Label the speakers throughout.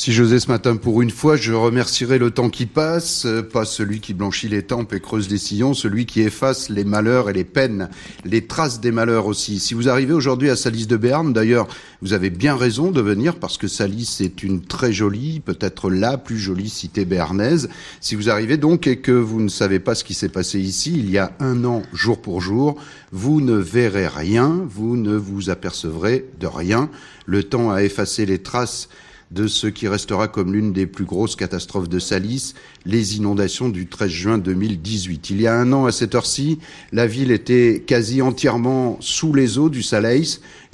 Speaker 1: Si j'osais ce matin pour une fois, je remercierais le temps qui passe, euh, pas celui qui blanchit les tempes et creuse les sillons, celui qui efface les malheurs et les peines, les traces des malheurs aussi. Si vous arrivez aujourd'hui à Salis de Berne, d'ailleurs, vous avez bien raison de venir parce que Salis est une très jolie, peut-être la plus jolie cité béarnaise. Si vous arrivez donc et que vous ne savez pas ce qui s'est passé ici il y a un an, jour pour jour, vous ne verrez rien, vous ne vous apercevrez de rien. Le temps a effacé les traces de ce qui restera comme l'une des plus grosses catastrophes de Salis, les inondations du 13 juin 2018. Il y a un an, à cette heure-ci, la ville était quasi entièrement sous les eaux du Salais,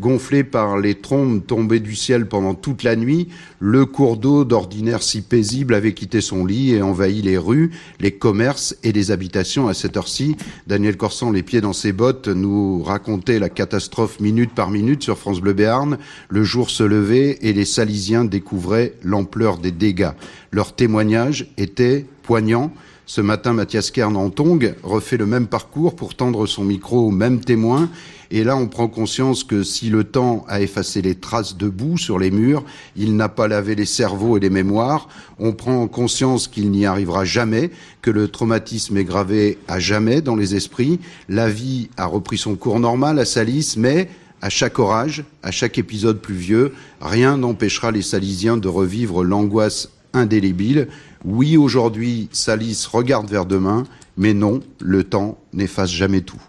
Speaker 1: gonflée par les trombes tombées du ciel pendant toute la nuit. Le cours d'eau, d'ordinaire si paisible, avait quitté son lit et envahi les rues, les commerces et les habitations à cette heure-ci. Daniel Corsan, les pieds dans ses bottes, nous racontait la catastrophe minute par minute sur France Bleu Béarn. Le jour se levait et les Salisiens découvraient l'ampleur des dégâts. Leur témoignage était poignant. Ce matin, Mathias Kern en Tongue refait le même parcours pour tendre son micro au même témoin. Et là, on prend conscience que si le temps a effacé les traces de boue sur les murs, il n'a pas lavé les cerveaux et les mémoires. On prend conscience qu'il n'y arrivera jamais, que le traumatisme est gravé à jamais dans les esprits. La vie a repris son cours normal à Salis, mais à chaque orage, à chaque épisode pluvieux, rien n'empêchera les Salisiens de revivre l'angoisse indélébile. Oui, aujourd'hui, Salis regarde vers demain, mais non, le temps n'efface jamais tout.